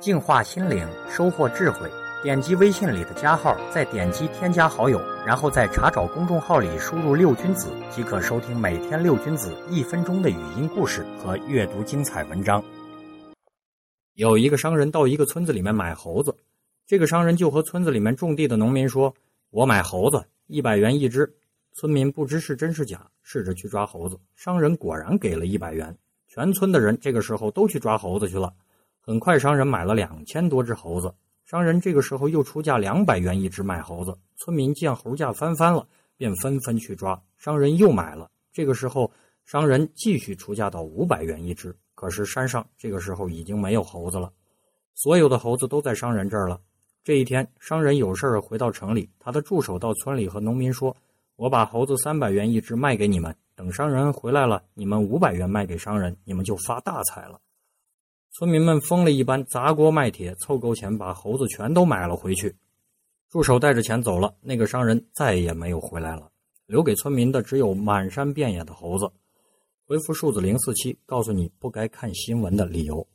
净化心灵，收获智慧。点击微信里的加号，再点击添加好友，然后在查找公众号里输入“六君子”，即可收听每天六君子一分钟的语音故事和阅读精彩文章。有一个商人到一个村子里面买猴子，这个商人就和村子里面种地的农民说：“我买猴子，一百元一只。”村民不知是真是假，试着去抓猴子，商人果然给了一百元。全村的人这个时候都去抓猴子去了。很快，商人买了两千多只猴子。商人这个时候又出价两百元一只卖猴子。村民见猴价翻番了，便纷纷去抓。商人又买了。这个时候，商人继续出价到五百元一只。可是山上这个时候已经没有猴子了，所有的猴子都在商人这儿了。这一天，商人有事儿回到城里，他的助手到村里和农民说：“我把猴子三百元一只卖给你们。”等商人回来了，你们五百元卖给商人，你们就发大财了。村民们疯了一般砸锅卖铁，凑够钱把猴子全都买了回去。助手带着钱走了，那个商人再也没有回来了，留给村民的只有满山遍野的猴子。回复数字零四七，告诉你不该看新闻的理由。